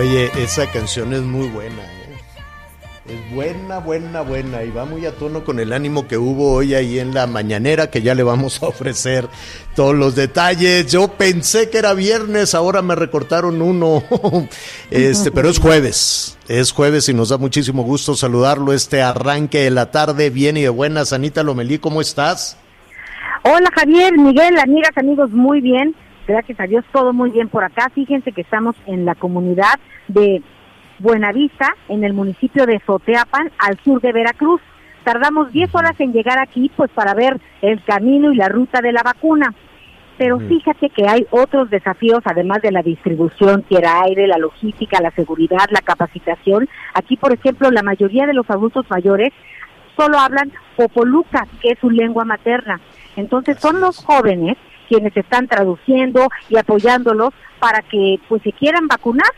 Oye, esa canción es muy buena, ¿eh? Es buena, buena, buena. Y va muy a tono con el ánimo que hubo hoy ahí en la mañanera, que ya le vamos a ofrecer todos los detalles. Yo pensé que era viernes, ahora me recortaron uno. Este, pero es jueves. Es jueves y nos da muchísimo gusto saludarlo. Este arranque de la tarde, bien y de buenas. Anita Lomelí, ¿cómo estás? Hola Javier, Miguel, amigas, amigos, muy bien. Gracias a Dios, todo muy bien por acá. Fíjense que estamos en la comunidad de Buenavista, en el municipio de Soteapan, al sur de Veracruz. Tardamos 10 horas en llegar aquí, pues para ver el camino y la ruta de la vacuna. Pero fíjate que hay otros desafíos, además de la distribución, tierra aire, la logística, la seguridad, la capacitación. Aquí, por ejemplo, la mayoría de los adultos mayores solo hablan popoluca, que es su lengua materna. Entonces son los jóvenes quienes están traduciendo y apoyándolos para que pues se quieran vacunar,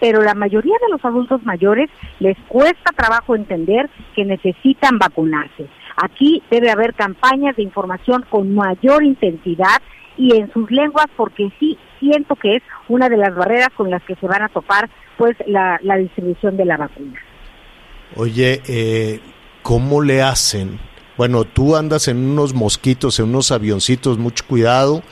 pero la mayoría de los adultos mayores les cuesta trabajo entender que necesitan vacunarse. Aquí debe haber campañas de información con mayor intensidad y en sus lenguas porque sí siento que es una de las barreras con las que se van a topar pues la, la distribución de la vacuna. Oye, eh, ¿cómo le hacen? Bueno, tú andas en unos mosquitos, en unos avioncitos, mucho cuidado,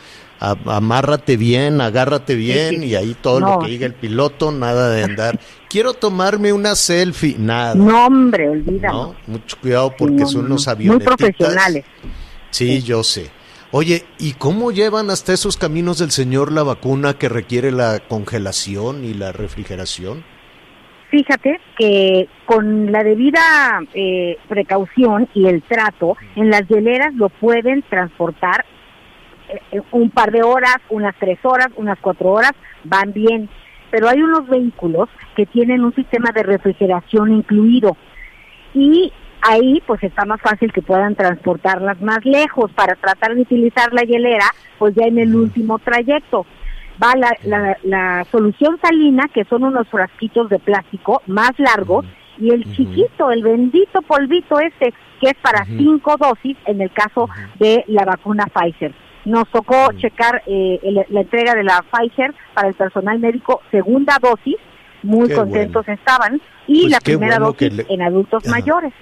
a- amárrate bien, agárrate bien sí. y ahí todo No. lo que diga el piloto, nada de andar. Quiero tomarme una selfie, nada. No, hombre, olvídalo. ¿no? Mucho cuidado porque No, son no, unos Muy profesionales. Sí, yo sé. Oye, ¿y cómo llevan hasta esos caminos del señor la vacuna que requiere la congelación y la refrigeración? Fíjate que con la debida eh, precaución y el trato, en las hieleras lo pueden transportar eh, un par de horas, unas tres horas, unas cuatro horas, van bien. Pero hay unos vehículos que tienen un sistema de refrigeración incluido y ahí pues está más fácil que puedan transportarlas más lejos para tratar de utilizar la hielera pues ya en el último trayecto. Va la, la, la solución salina, que son unos frasquitos de plástico más largos, y el chiquito, el bendito polvito este, que es para cinco dosis en el caso de la vacuna Pfizer. Nos tocó checar eh, el- la entrega de la Pfizer para el personal médico, segunda dosis, muy Qué contentos estaban, y Pues la primera bueno dosis le- en adultos Ajá. mayores.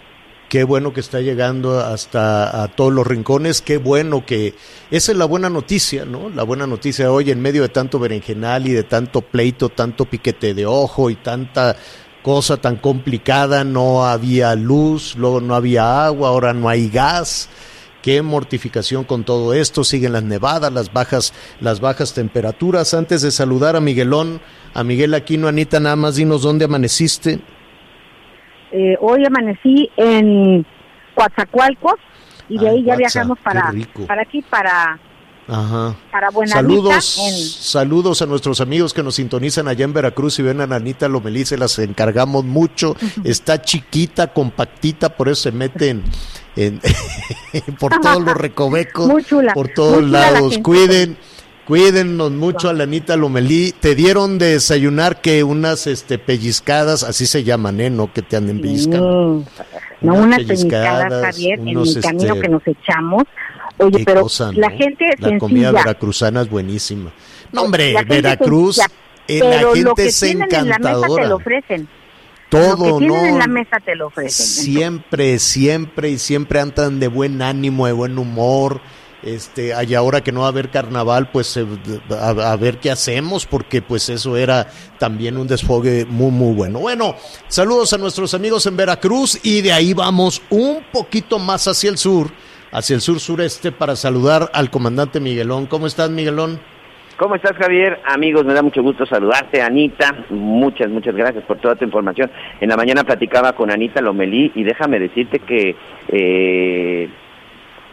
Qué bueno que está llegando hasta a todos los rincones, qué bueno que esa es la buena noticia, ¿no? La buena noticia hoy en medio de tanto berenjenal y de tanto pleito, tanto piquete de ojo y tanta cosa tan complicada, no había luz, luego no había agua, ahora no hay gas. Qué mortificación con todo esto, siguen las nevadas, las bajas, las bajas temperaturas. Antes de saludar a Miguelón, a Miguel Aquino, Anita, nada más dinos dónde amaneciste. Eh, hoy amanecí en Coatzacoalcos y de Ah, ahí ya Coatza, viajamos para, para aquí, para, Ajá. para Buenavista. Saludos, en- saludos a nuestros amigos que nos sintonizan allá en Veracruz y ven a Nanita Lomelí, se las encargamos mucho. Está chiquita, compactita, por eso se meten en, por todos los recovecos, por todos la lados. Cuiden, cuídennos mucho a la Anita Lomelí. Te dieron de desayunar que unas este pellizcadas, así se llaman, ¿eh? No que te anden pellizcando. No Unas unas pellizcadas, pellizcadas, Javier, en el camino este, que nos echamos. Oye, Qué pero cosa, la gente La comida veracruzana es buenísima. No, hombre, Veracruz, sencilla, eh, la gente que es tienen en la mesa te lo encantadora. ofrecen. todo, Lo que ¿no? en la mesa te lo ofrecen. Siempre, siempre y siempre andan de buen ánimo, de buen humor. Este, y ahora que no va a haber carnaval, pues eh, a, a ver qué hacemos, porque pues eso era también un desfogue muy, muy bueno. Bueno, saludos a nuestros amigos en Veracruz y de ahí vamos un poquito más hacia el sur, hacia el sur sureste, para saludar al comandante Miguelón. ¿Cómo estás, Miguelón? ¿Cómo estás, Javier? Amigos, me da mucho gusto saludarte. Anita, muchas, muchas gracias por toda tu información. En la mañana platicaba con Anita Lomelí y déjame decirte que eh,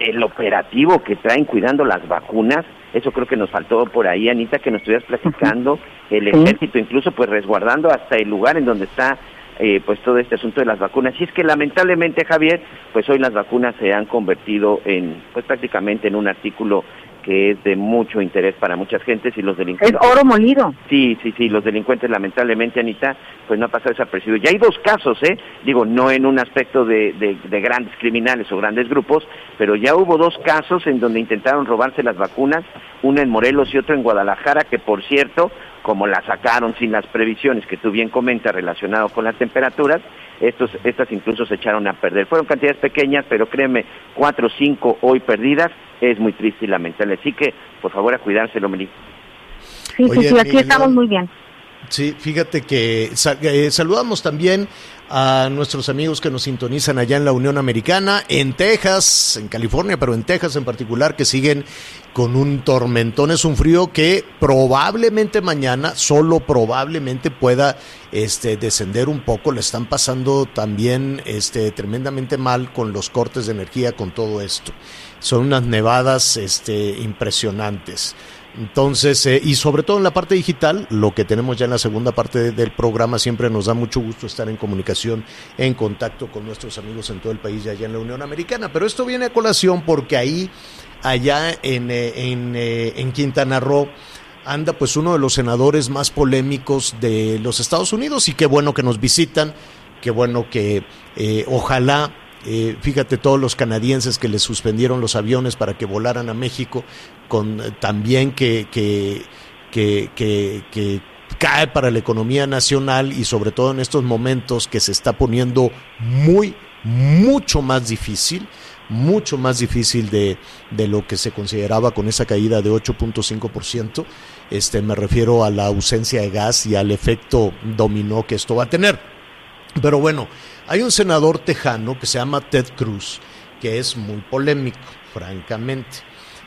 el operativo que traen cuidando las vacunas, eso creo que nos faltó por ahí, Anita, que nos estuvieras platicando, el ejército incluso pues resguardando hasta el lugar en donde está eh, pues todo este asunto de las vacunas. Y es que lamentablemente, Javier, pues hoy las vacunas se han convertido en, pues prácticamente en un artículo que es de mucho interés para muchas gentes y los Es delincuentes. oro molido. Sí, sí, sí, los delincuentes lamentablemente, Anita, pues no ha pasado desapercibido. Ya hay dos casos, ¿eh? Digo, no en un aspecto de, de, de grandes criminales o grandes grupos, pero ya hubo dos casos en donde intentaron robarse las vacunas, uno en Morelos y otro en Guadalajara, que por cierto, como la sacaron sin las previsiones que tú bien comentas relacionado con las temperaturas, estos, estas incluso se echaron a perder. Fueron cantidades pequeñas, pero créeme, cuatro o cinco hoy perdidas, es muy triste y lamentable. Así que, por favor, a cuidarse, Lomelí. Sí, Oye, sí, sí, aquí estamos muy bien. Sí, fíjate que eh, saludamos también a nuestros amigos que nos sintonizan allá en la Unión Americana, en Texas, en California, pero en Texas en particular, que siguen con un tormentón. Es un frío que probablemente mañana, solo probablemente pueda este, descender un poco. Le están pasando también este, tremendamente mal con los cortes de energía, con todo esto. Son unas nevadas este, impresionantes. Entonces, eh, y sobre todo en la parte digital, lo que tenemos ya en la segunda parte de- del programa, siempre nos da mucho gusto estar en comunicación, en contacto con nuestros amigos en todo el país y allá en la Unión Americana. Pero esto viene a colación porque ahí, allá en, eh, en, eh, en Quintana Roo, anda pues uno de los senadores más polémicos de los Estados Unidos y qué bueno que nos visitan, qué bueno que eh, ojalá eh, fíjate todos los canadienses que les suspendieron los aviones para que volaran a México, con eh, también que, que, que, cae para la economía nacional y sobre todo en estos momentos que se está poniendo muy, mucho más difícil, mucho más difícil de, de lo que se consideraba con esa caída de 8.5%. Este, me refiero a la ausencia de gas y al efecto dominó que esto va a tener. Pero bueno, hay un senador tejano que se llama Ted Cruz, que es muy polémico, francamente.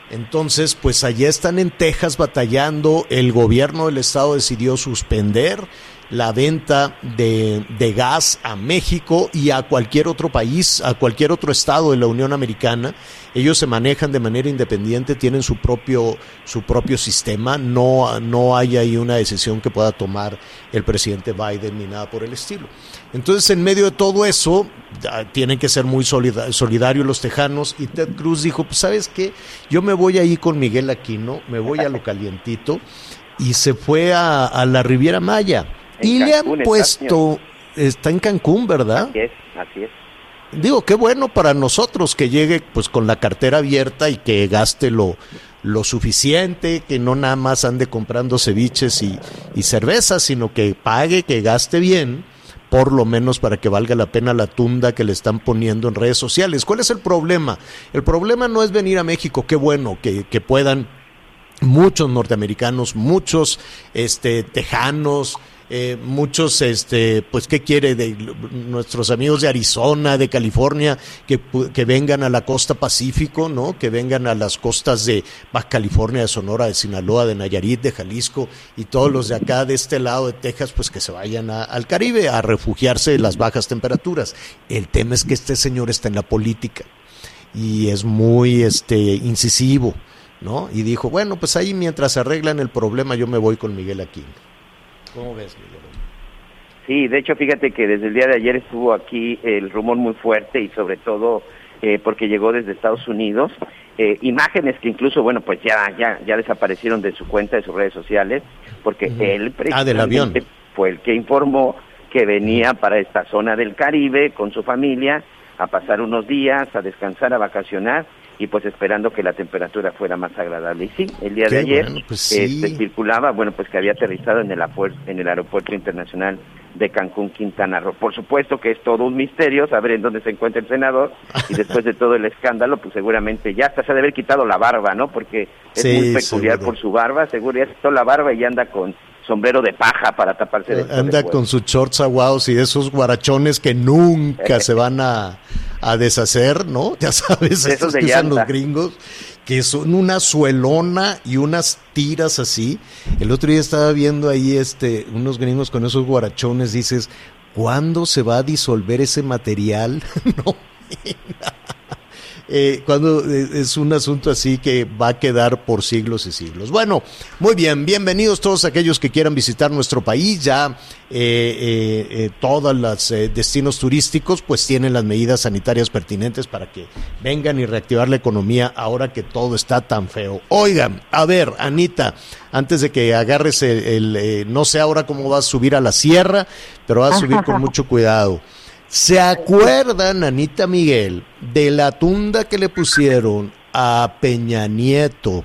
Entonces, pues allá están en Texas batallando, el gobierno del estado decidió suspender la venta de, gas a México y a cualquier otro país, a cualquier otro estado de la Unión Americana. Ellos se manejan de manera independiente, tienen su propio, su propio sistema, no, no hay ahí una decisión que pueda tomar el presidente Biden ni nada por el estilo. Entonces, en medio de todo eso, tienen que ser muy solida- solidarios los tejanos y Ted Cruz dijo, pues sabes qué, yo me voy ahí con Miguel Aquino, me voy a lo calientito y se fue a, a la Riviera Maya. En y le han puesto, está en Cancún, ¿verdad? Así es, así es. Digo, qué bueno para nosotros que llegue pues con la cartera abierta y que gaste lo, lo suficiente, que no nada más ande comprando ceviches y, y cervezas, sino que pague, que gaste bien, por lo menos para que valga la pena la tunda que le están poniendo en redes sociales. ¿Cuál es el problema? El problema no es venir a México, qué bueno que, que puedan muchos norteamericanos, muchos este, tejanos, eh, muchos, este, pues, ¿qué quiere de nuestros amigos de Arizona, de California, que, que vengan a la costa Pacífico, ¿no? Que vengan a las costas de Baja California, de Sonora, de Sinaloa, de Nayarit, de Jalisco y todos los de acá, de este lado de Texas, pues que se vayan a- al Caribe a refugiarse de las bajas temperaturas. El tema es que este señor está en la política y es muy este incisivo, ¿no? Y dijo, bueno, pues ahí mientras arreglan el problema yo me voy con Miguel Aquino. ¿Cómo ves? Sí, de hecho, fíjate que desde el día de ayer estuvo aquí el rumor muy fuerte y sobre todo eh, porque llegó desde Estados Unidos. eh, imágenes que incluso, bueno, pues ya, ya, ya desaparecieron de su cuenta, de sus redes sociales, porque Ujú. él Ah, del avión. fue el que informó que venía para esta zona del Caribe con su familia a pasar unos días, a descansar, a vacacionar y pues esperando que la temperatura fuera más agradable. Y sí, el día Qué de ayer bueno, pues sí. este, circulaba, bueno, pues que había aterrizado en el, en el aeropuerto internacional de Cancún, Quintana Roo. Por supuesto que es todo un misterio saber en dónde se encuentra el senador y después de todo el escándalo, pues seguramente ya hasta se ha de haber quitado la barba, ¿no? Porque es Sí, muy peculiar seguro. por su barba, seguro ya se quitó la barba y anda con sombrero de paja para taparse de Anda con sus shorts aguados y esos guarachones que nunca se van a, a deshacer, ¿no? Ya sabes, esos de que usan los gringos, que son una suelona y unas tiras así. El otro día estaba viendo ahí este unos gringos con esos guarachones, dices, ¿cuándo se va a disolver ese material? no. Eh, cuando eh, es un asunto así que va a quedar por siglos y siglos. Bueno, muy bien, bienvenidos todos aquellos que quieran visitar nuestro país. Ya eh, eh, eh, todos los eh, destinos turísticos pues tienen las medidas sanitarias pertinentes para que vengan y reactivar la economía ahora que todo está tan feo. Oigan, a ver, Anita, antes de que agarres el, el, eh, no sé ahora cómo vas a subir a la sierra, pero vas a subir con mucho cuidado. ¿Se acuerdan, Anita Miguel, de la tunda que le pusieron a Peña Nieto?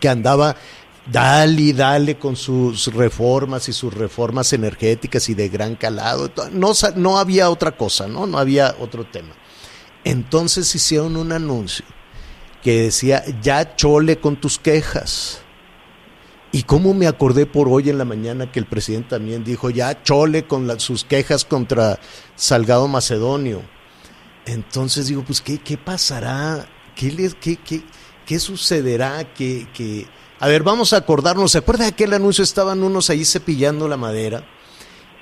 Que andaba, dale y dale con sus reformas y sus reformas energéticas y de gran calado. No, no había otra cosa, ¿no? No había otro tema. Entonces hicieron un anuncio que decía, ya chole con tus quejas. Y cómo me acordé por hoy en la mañana que el presidente también dijo, ya chole con la- sus quejas contra Salgado Macedonio. Entonces digo, pues, ¿qué, qué pasará? ¿Qué, les, qué, qué, qué sucederá? que que A ver, vamos a acordarnos. ¿Se acuerda de aquel anuncio? Estaban unos ahí cepillando la madera.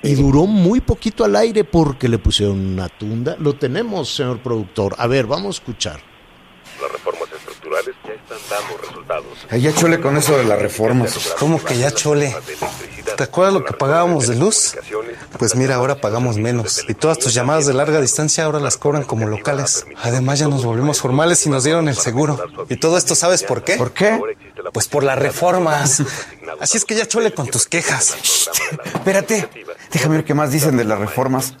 Y duró muy poquito al aire porque le pusieron una tunda. Lo tenemos, señor productor. A ver, vamos a escuchar. Estructurales ya están dando resultados. Ay, ya chole con eso de las reformas. ¿Cómo que ya chole? ¿Te acuerdas lo que pagábamos de luz? Pues mira, ahora pagamos menos. Y todas tus llamadas de larga distancia ahora las cobran como locales. Además ya nos volvimos formales y nos dieron el seguro. Y todo esto sabes por qué? ¿Por qué? Pues por las reformas. Así es que ya chole con tus quejas. Espérate, déjame ver qué más dicen de las reformas.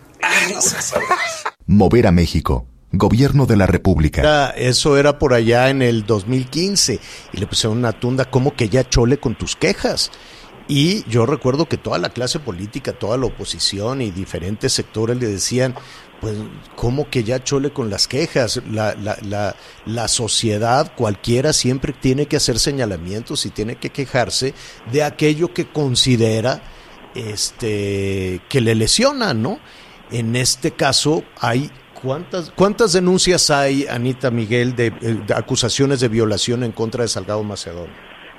Mover a México. Gobierno de la República. Era- eso era por allá en el 2015 y le pusieron una tunda como que ya chole con tus quejas. Y yo recuerdo que toda la clase política, toda la oposición y diferentes sectores le decían, pues, ¿cómo que ya chole con las quejas? La, la, la, la sociedad, cualquiera, siempre tiene que hacer señalamientos y tiene que quejarse de aquello que considera este, que le lesiona, ¿no? En este caso hay ¿Cuántas, ¿Cuántas denuncias hay, Anita Miguel, de, eh, de acusaciones de violación en contra de Salgado Macedonio?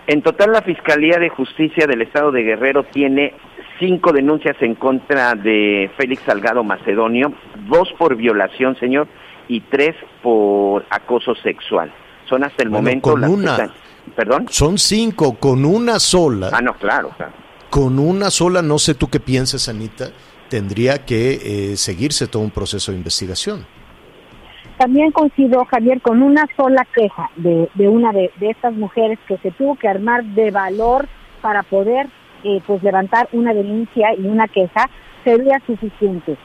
En total, la Fiscalía de Justicia del Estado de Guerrero tiene cinco denuncias en contra de Félix Salgado Macedonio, dos por violación, señor, y tres por acoso sexual. Son hasta el Bueno, momento con las una. están- ¿Perdón? Son cinco, con una sola. Ah, no, claro, claro. Con una sola, no sé tú qué piensas, Anita, tendría que eh, seguirse todo un proceso de investigación. También coincido, Javier, con una sola queja de, de una de, de estas mujeres que se tuvo que armar de valor para poder eh, pues levantar una denuncia y una queja, sería suficiente.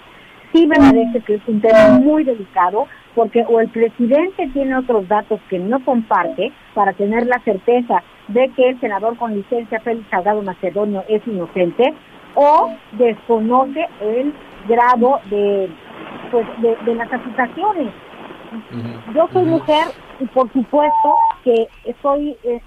Sí me parece que es un tema muy delicado porque o el presidente tiene otros datos que no comparte para tener la certeza de que el senador con licencia Félix Salgado Macedonio es inocente o desconoce el grado de pues de, de las acusaciones. Yo soy mujer y por supuesto que estoy eh,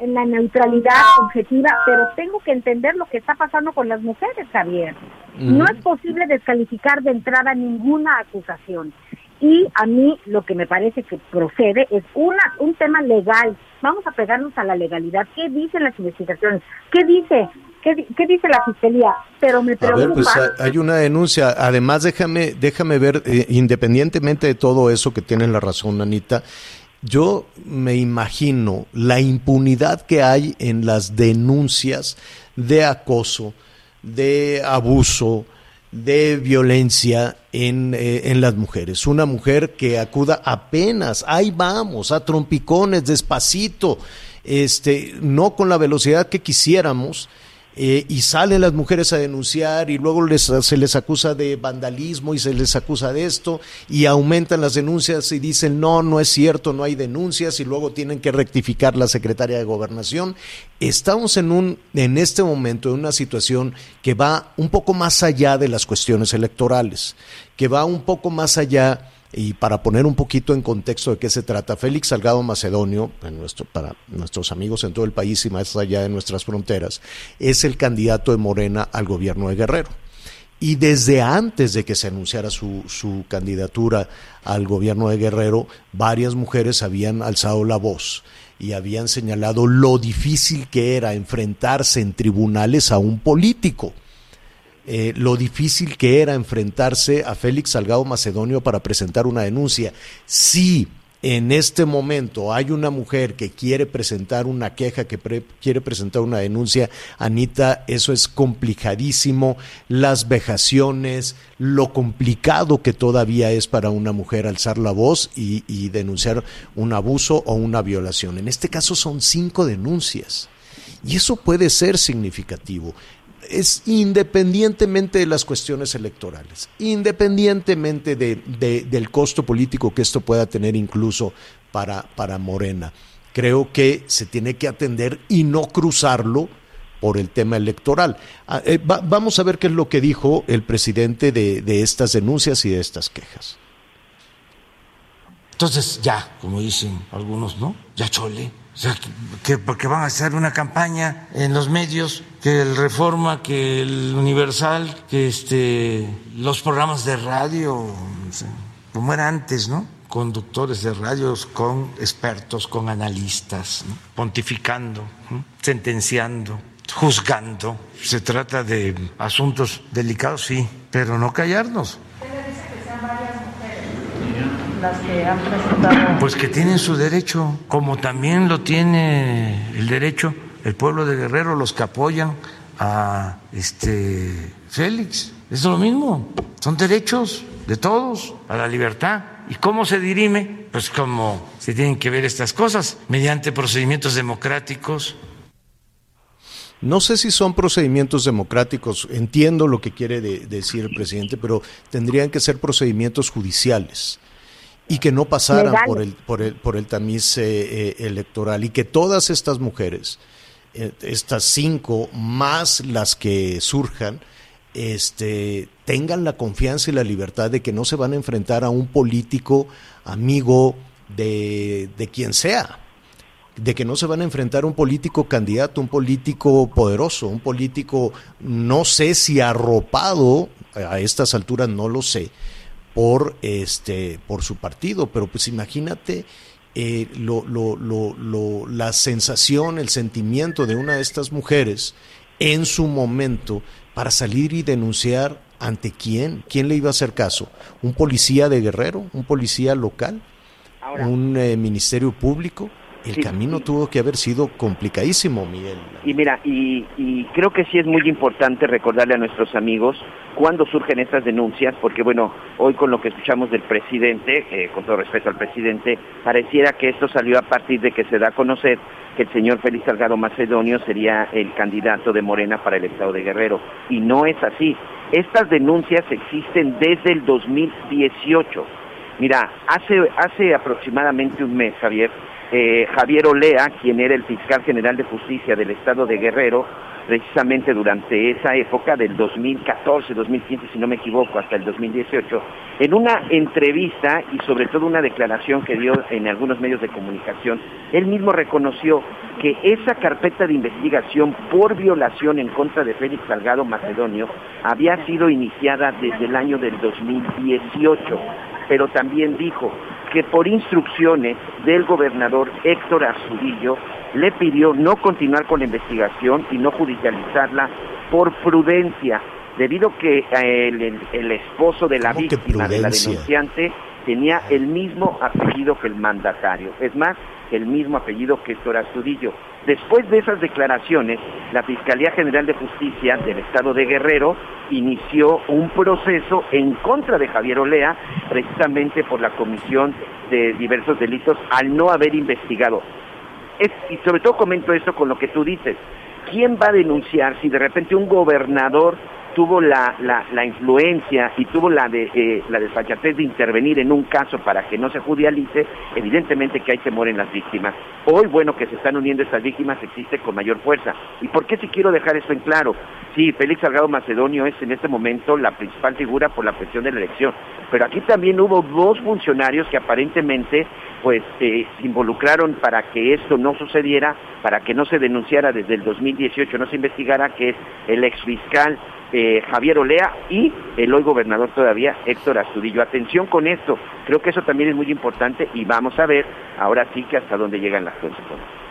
en la neutralidad objetiva, pero tengo que entender lo que está pasando con las mujeres, Javier. No es posible descalificar de entrada ninguna acusación. Y a mí lo que me parece que procede es una un tema legal. Vamos a pegarnos a la legalidad. ¿Qué dicen las investigaciones? ¿Qué dice? ¿Qué, qué dice la fiscalía? Pero me A ver, preocupa. pues ha- hay una denuncia. Además, déjame, déjame ver, eh, independientemente de todo eso que tienen la razón, Anita, yo me imagino la impunidad que hay en las denuncias de acoso, de abuso, de violencia en, eh, en las mujeres. Una mujer que acuda apenas, ahí vamos, a trompicones, despacito, este, no con la velocidad que quisiéramos, eh, y salen las mujeres a denunciar y luego les, se les acusa de vandalismo y se les acusa de esto y aumentan las denuncias y dicen no, no es cierto, no hay denuncias y luego tienen que rectificar la secretaria de gobernación. Estamos en un en este momento en una situación que va un poco más allá de las cuestiones electorales, que va un poco más allá y para poner un poquito en contexto de qué se trata, Félix Salgado Macedonio, para nuestros amigos en todo el país y más allá de nuestras fronteras, es el candidato de Morena al gobierno de Guerrero. Y desde antes de que se anunciara su candidatura al gobierno de Guerrero, varias mujeres habían alzado la voz y habían señalado lo difícil que era enfrentarse en tribunales a un político eh, lo difícil que era enfrentarse a Félix Salgado Macedonio para presentar una denuncia. Si en este momento hay una mujer que quiere presentar una queja, que quiere presentar una denuncia, Anita, eso es complicadísimo, las vejaciones, lo complicado que todavía es para una mujer alzar la voz y denunciar un abuso o una violación. En este caso son cinco denuncias. Y eso puede ser significativo es independientemente de las cuestiones electorales, independientemente de, del costo político que esto pueda tener incluso para, para Morena. Creo que se tiene que atender y no cruzarlo por el tema electoral. Ah, eh, vamos a ver qué es lo que dijo el presidente de, de estas denuncias y de estas quejas. Entonces ya, como dicen algunos, ¿no? Ya chole o sea, que porque van a hacer una campaña en los medios, que el Reforma, que el Universal, que este, los programas de radio, como era antes, ¿no? Conductores de radios con expertos, con analistas, pontificando, sentenciando, juzgando. Se trata de asuntos delicados, sí, pero no callarnos las que han presentado? Pues que tienen su derecho, como también lo tiene el derecho el pueblo de Guerrero, los que apoyan a este Félix. Es lo mismo, son derechos de todos a la libertad. ¿Y cómo se dirime? Pues como se tienen que ver estas cosas, mediante procedimientos democráticos. No sé si son procedimientos democráticos, entiendo lo que quiere decir el presidente, pero tendrían que ser procedimientos judiciales y que no pasaran por el, por el, por el tamiz eh, eh, electoral y que todas estas mujeres, eh, estas cinco más las que surjan, este, tengan la confianza y la libertad de que no se van a enfrentar a un político amigo de, de quien sea, de que no se van a enfrentar a un político candidato, un político poderoso, un político, no sé si arropado, a estas alturas no lo sé, por este por su partido. Pero pues imagínate eh, lo, lo, lo, la sensación el sentimiento de una de estas mujeres en su momento para salir y denunciar ante quién quién le iba a hacer caso. Un policía de Guerrero un policía local un eh, ministerio público el camino tuvo que haber sido complicadísimo, Miguel. Y mira, y, creo que sí es muy importante recordarle a nuestros amigos cuándo surgen estas denuncias, porque bueno, hoy con lo que escuchamos del presidente, eh, con todo respeto al presidente, pareciera que esto salió a partir de que se da a conocer que el señor Félix Salgado Macedonio sería el candidato de Morena para el estado de Guerrero. Y no es así. Estas denuncias existen desde el 2018. Mira, hace, hace aproximadamente un mes, Javier, eh, Javier Olea, quien era el fiscal general de justicia del estado de Guerrero, precisamente durante esa época del 2014, 2015, si no me equivoco, hasta el 2018, en una entrevista y sobre todo una declaración que dio en algunos medios de comunicación, él mismo reconoció que esa carpeta de investigación por violación en contra de Félix Salgado Macedonio había sido iniciada desde el año del 2018, pero también dijo que por instrucciones del gobernador Héctor Azudillo le pidió no continuar con la investigación y no judicializarla por prudencia, debido que eh, el, esposo de la víctima, de la denunciante, tenía el mismo apellido que el mandatario, es más, el mismo apellido que Héctor Astudillo. Después de esas declaraciones, la Fiscalía General de Justicia del Estado de Guerrero inició un proceso en contra de Javier Olea, precisamente por la comisión de diversos delitos, al no haber investigado. y sobre todo comento esto con lo que tú dices. ¿quién va a denunciar si de repente un gobernador tuvo la, la, influencia y tuvo la, de, eh, la desfachatez de intervenir en un caso para que no se judicialice, evidentemente que hay temor en las víctimas. Hoy, bueno, que se están uniendo estas víctimas existe con mayor fuerza. ¿Y por qué si quiero dejar esto en claro? Sí, Félix Salgado Macedonio es en este momento la principal figura por la presión de la elección, pero aquí también hubo dos funcionarios que aparentemente pues eh, se involucraron para que esto no sucediera, para que no se denunciara desde el 2018, no se investigara, que es el exfiscal eh, Javier Olea y el hoy gobernador todavía Héctor Astudillo. Atención con esto, creo que eso también es muy importante y vamos a ver ahora sí que hasta dónde llegan las consecuencias.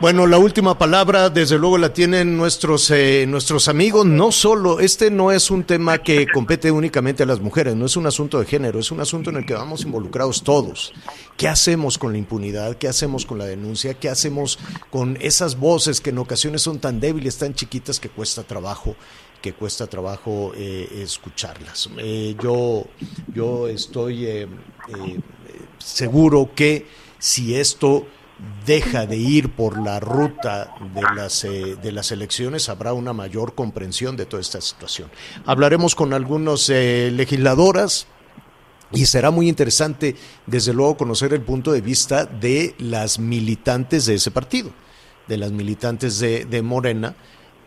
Bueno, la última palabra, desde luego, la tienen nuestros eh, nuestros amigos. No solo, este no es un tema que compete únicamente a las mujeres, no es un asunto de género, es un asunto en el que vamos involucrados todos. ¿Qué hacemos con la impunidad? ¿Qué hacemos con la denuncia? ¿Qué hacemos con esas voces que en ocasiones son tan débiles, tan chiquitas que cuesta trabajo? Que cuesta trabajo eh, escucharlas. Eh, yo, yo estoy eh, seguro que si esto deja de ir por la ruta de las, eh, de las elecciones, habrá una mayor comprensión de toda esta situación. Hablaremos con algunos eh, legisladoras. Y será muy interesante, desde luego, conocer el punto de vista de las militantes de ese partido, de las militantes de, de Morena,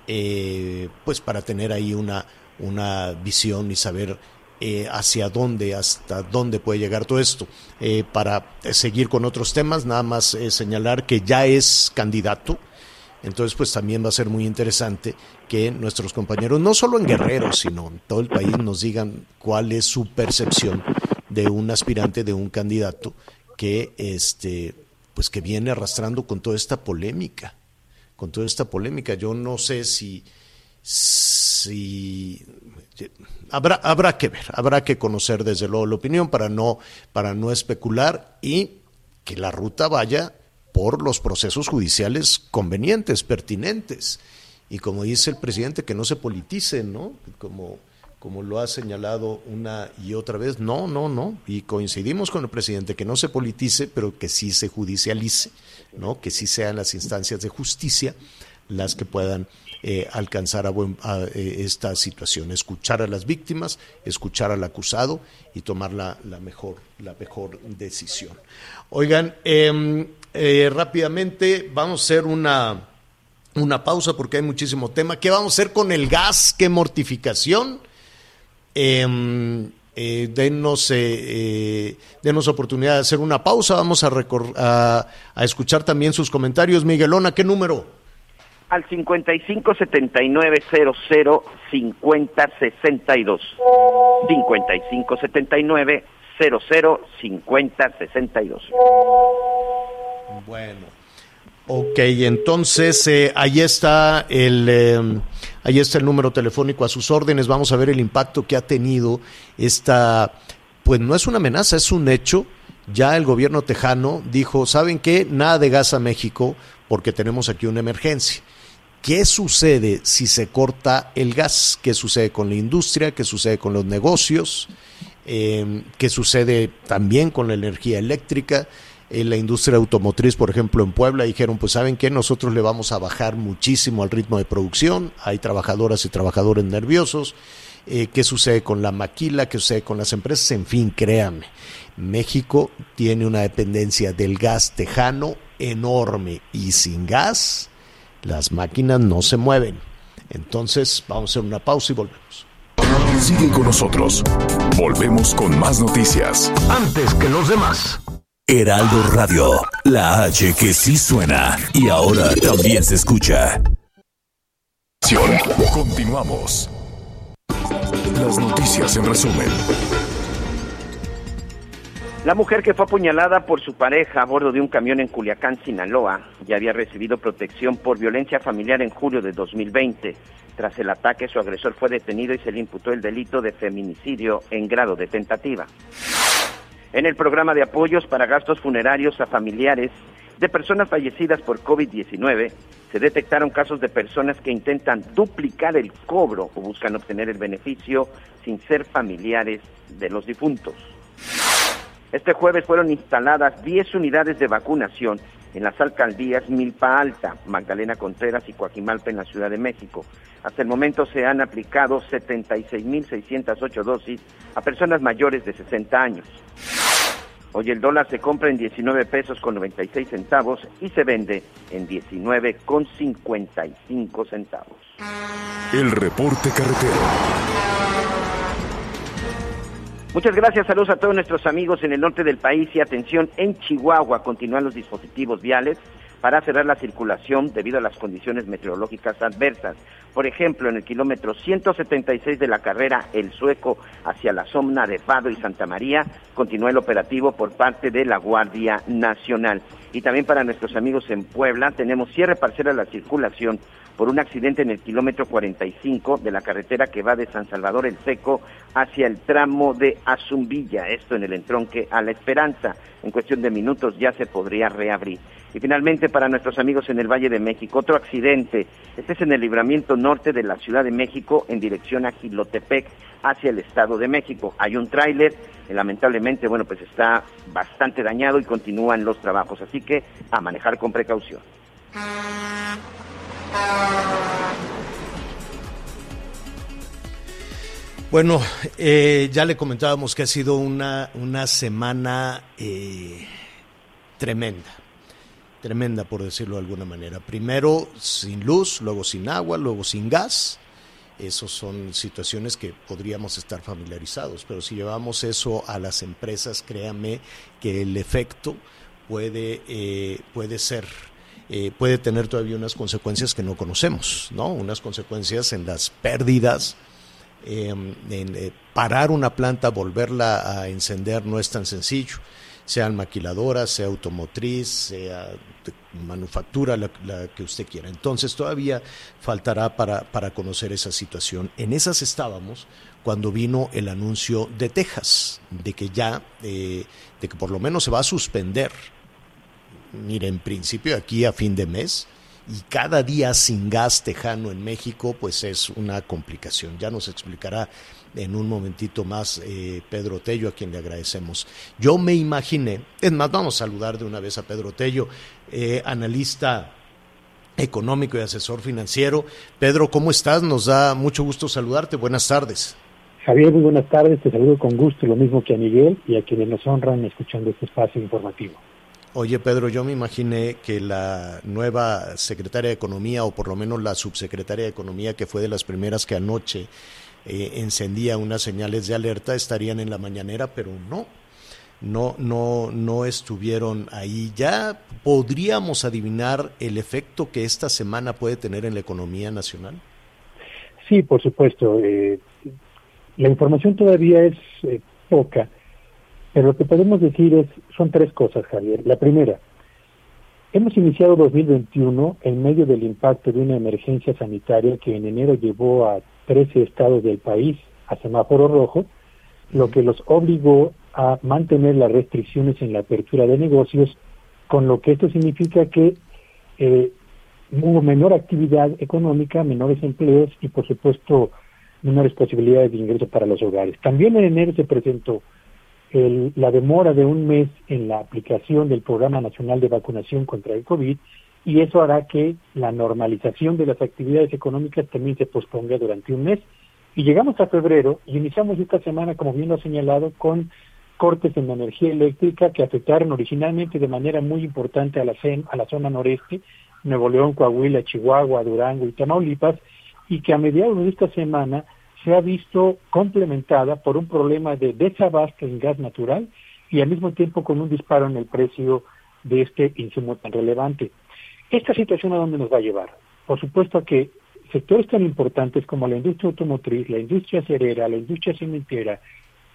eh, pues para tener ahí una, una visión y saber eh, hacia dónde, hasta dónde puede llegar todo esto. Eh, para seguir con otros temas, nada más eh, señalar que ya es candidato. Entonces, pues también va a ser muy interesante que nuestros compañeros, no solo en Guerrero, sino en todo el país, nos digan cuál es su percepción de un aspirante, de un candidato que, este, pues que viene arrastrando con toda esta polémica, con toda esta polémica. Yo no sé si, habrá, habrá que ver, habrá que conocer desde luego la opinión para no, para no especular y que la ruta vaya por los procesos judiciales convenientes, pertinentes. Y como dice el presidente, que no se politice, ¿no? Como, como lo ha señalado una y otra vez, no, no, no. Y coincidimos con el presidente, que no se politice, pero que sí se judicialice, ¿no? Que sí sean las instancias de justicia las que puedan eh, alcanzar a, buen, a eh, esta situación, escuchar a las víctimas, escuchar al acusado y tomar la, la mejor, la mejor decisión. Oigan, eh, eh, rápidamente vamos a hacer una, una pausa porque hay muchísimo tema. ¿Qué vamos a hacer con el gas? ¿Qué mortificación? Eh, eh, denos, eh, eh, denos oportunidad de hacer una pausa. Vamos a, a, a escuchar también sus comentarios. Miguelona, ¿qué número? Al 55 79 00 50 62. 55 79 00 50 62. Bueno. Ok, entonces eh, ahí está el eh, ahí está el número telefónico a sus órdenes. Vamos a ver el impacto que ha tenido esta, pues no es una amenaza, es un hecho. Ya el gobierno tejano dijo, ¿saben qué? Nada de gas a México porque tenemos aquí una emergencia. ¿Qué sucede si se corta el gas? ¿Qué sucede con la industria? ¿Qué sucede con los negocios? Eh, ¿Qué sucede también con la energía eléctrica? En la industria automotriz, por ejemplo, en Puebla, dijeron, pues saben que nosotros le vamos a bajar muchísimo al ritmo de producción, hay trabajadoras y trabajadores nerviosos, eh, qué sucede con la maquila, qué sucede con las empresas, en fin, créanme, México tiene una dependencia del gas tejano enorme y sin gas las máquinas no se mueven. Entonces, vamos a hacer una pausa y volvemos. Sigue con nosotros. Volvemos con más noticias. Antes que los demás. Heraldo Radio, la H que sí suena y ahora también se escucha. Continuamos. Las noticias en resumen. La mujer que fue apuñalada por su pareja a bordo de un camión en Culiacán, Sinaloa, ya había recibido protección por violencia familiar en julio de 2020. Tras el ataque, su agresor fue detenido y se le imputó el delito de feminicidio en grado de tentativa. En el programa de apoyos para gastos funerarios a familiares de personas fallecidas por COVID-19, se detectaron casos de personas que intentan duplicar el cobro o buscan obtener el beneficio sin ser familiares de los difuntos. Este jueves fueron instaladas 10 unidades de vacunación en las alcaldías Milpa Alta, Magdalena Contreras y Coajimalpa en la Ciudad de México. Hasta el momento se han aplicado 76.608 dosis a personas mayores de 60 años. Hoy el dólar se compra en 19 pesos con 96 centavos y se vende en 19 con 55 centavos. El reporte carretero. Muchas gracias, saludos a todos nuestros amigos en el norte del país y atención, en Chihuahua continúan los dispositivos viales para cerrar la circulación debido a las condiciones meteorológicas adversas. Por ejemplo, en el kilómetro 176 de la carrera El Sueco hacia la zona de Fado y Santa María, continúa el operativo por parte de la Guardia Nacional. Y también para nuestros amigos en Puebla, tenemos cierre parcial a la circulación por un accidente en el kilómetro 45 de la carretera que va de San Salvador el Seco hacia el tramo de Azumbilla, esto en el entronque a La Esperanza. En cuestión de minutos ya se podría reabrir. Y finalmente para nuestros amigos en el Valle de México, otro accidente. Este es en el libramiento norte de la Ciudad de México en dirección a Gilotepec hacia el Estado de México. Hay un tráiler, eh, lamentablemente, bueno, pues está bastante dañado y continúan los trabajos, así que a manejar con precaución. Bueno, eh, ya le comentábamos que ha sido una, una semana eh, tremenda, tremenda por decirlo de alguna manera. Primero sin luz, luego sin agua, luego sin gas. Esas son situaciones que podríamos estar familiarizados, pero si llevamos eso a las empresas, créame que el efecto puede, eh, puede ser eh, puede tener todavía unas consecuencias que no conocemos, ¿no? Unas consecuencias en las pérdidas, em, en eh, parar una planta, volverla a encender no es tan sencillo, sean maquiladoras, sea automotriz, sea manufactura, la, la, que usted quiera. Entonces todavía faltará para, para conocer esa situación. En esas estábamos cuando vino el anuncio de Texas, de que ya, eh, de que por lo menos se va a suspender mire, en principio aquí a fin de mes y cada día sin gas tejano en México, pues es una complicación. Ya nos explicará en un momentito más eh, Pedro Tello, a quien le agradecemos. Yo me imaginé, es más, vamos a saludar de una vez a Pedro Tello, eh, analista económico y asesor financiero. Pedro, ¿cómo estás? Nos da mucho gusto saludarte. Buenas tardes. Javier, muy buenas tardes. Te saludo con gusto, lo mismo que a Miguel y a quienes nos honran escuchando este espacio informativo. Oye, Pedro, yo me imaginé que la nueva secretaria de Economía, o por lo menos la subsecretaria de Economía, que fue de las primeras que anoche eh, encendía unas señales de alerta, estarían en la mañanera, pero no, no, no, no estuvieron ahí. Ya podríamos adivinar el efecto que esta semana puede tener en la economía nacional. Sí, por supuesto. Eh, la información todavía es eh, poca pero lo que podemos decir es, son tres cosas, Javier. La primera, hemos iniciado 2021 en medio del impacto de una emergencia sanitaria que en enero llevó a 13 estados del país a semáforo rojo, lo que los obligó a mantener las restricciones en la apertura de negocios, con lo que esto significa que eh, hubo menor actividad económica, menores empleos y, por supuesto, menores posibilidades de ingreso para los hogares. También en enero se presentó el, la demora de un mes en la aplicación del Programa Nacional de Vacunación contra el COVID y eso hará que la normalización de las actividades económicas también se posponga durante un mes. Y llegamos a febrero y iniciamos esta semana, como bien lo ha señalado, con cortes en la energía eléctrica que afectaron originalmente de manera muy importante a la, a la zona noreste, Nuevo León, Coahuila, Chihuahua, Durango y Tamaulipas, y que a mediados de esta semana se ha visto complementada por un problema de desabasto en gas natural y al mismo tiempo con un disparo en el precio de este insumo tan relevante. ¿Esta situación a dónde nos va a llevar? Por supuesto que sectores tan importantes como la industria automotriz, la industria cerera, la industria cementera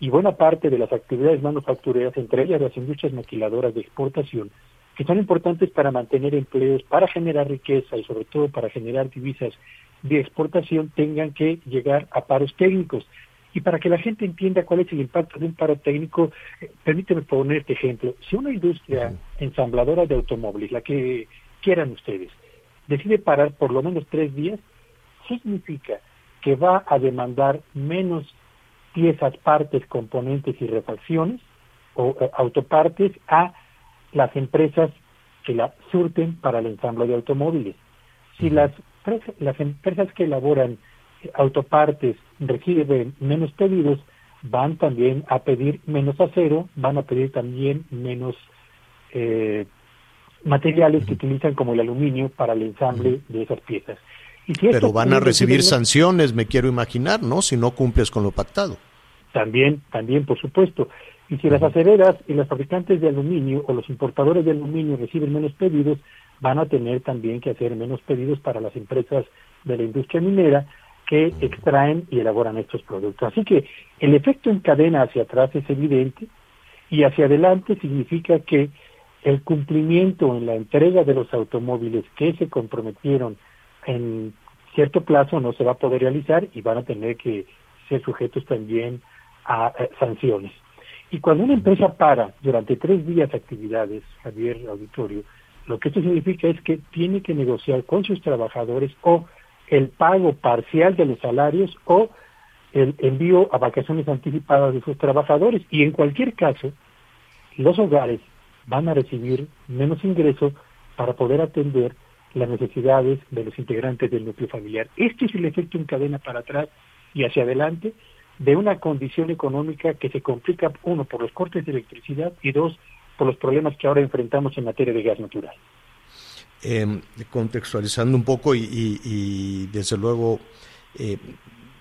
y buena parte de las actividades manufactureras, entre ellas las industrias maquiladoras de exportación, que son importantes para mantener empleos, para generar riqueza y sobre todo para generar divisas de exportación tengan que llegar a paros técnicos. Y para que la gente entienda cuál es el impacto de un paro técnico, eh, permíteme poner este ejemplo. Si una industria ensambladora de automóviles, la que quieran ustedes, decide parar por lo menos tres días, significa que va a demandar menos piezas, partes, componentes y refacciones o eh, autopartes a las empresas que la surten para el ensamble de automóviles. Si las, pres- las empresas que elaboran eh, autopartes reciben menos pedidos, van también a pedir menos acero, van a pedir también menos eh, materiales que utilizan como el aluminio para el ensamble de esas piezas. Y si Pero van a recibir sanciones, me quiero imaginar, ¿no? Si no cumples con lo pactado. También, también, por supuesto. Y si las acereras y los fabricantes de aluminio o los importadores de aluminio reciben menos pedidos, van a tener también que hacer menos pedidos para las empresas de la industria minera que extraen y elaboran estos productos. Así que el efecto en cadena hacia atrás es evidente y hacia adelante significa que el cumplimiento en la entrega de los automóviles que se comprometieron en cierto plazo no se va a poder realizar y van a tener que ser sujetos también a eh, sanciones. Y cuando una empresa para durante tres días actividades, Javier Auditorio, lo que esto significa es que tiene que negociar con sus trabajadores o el pago parcial de los salarios o el envío a vacaciones anticipadas de sus trabajadores. Y en cualquier caso, los hogares van a recibir menos ingreso para poder atender las necesidades de los integrantes del núcleo familiar. Este es el efecto en cadena para atrás y hacia adelante de una condición económica que se complica, uno, por los cortes de electricidad y dos, por los problemas que ahora enfrentamos en materia de gas natural. Eh, contextualizando un poco y, desde luego, eh,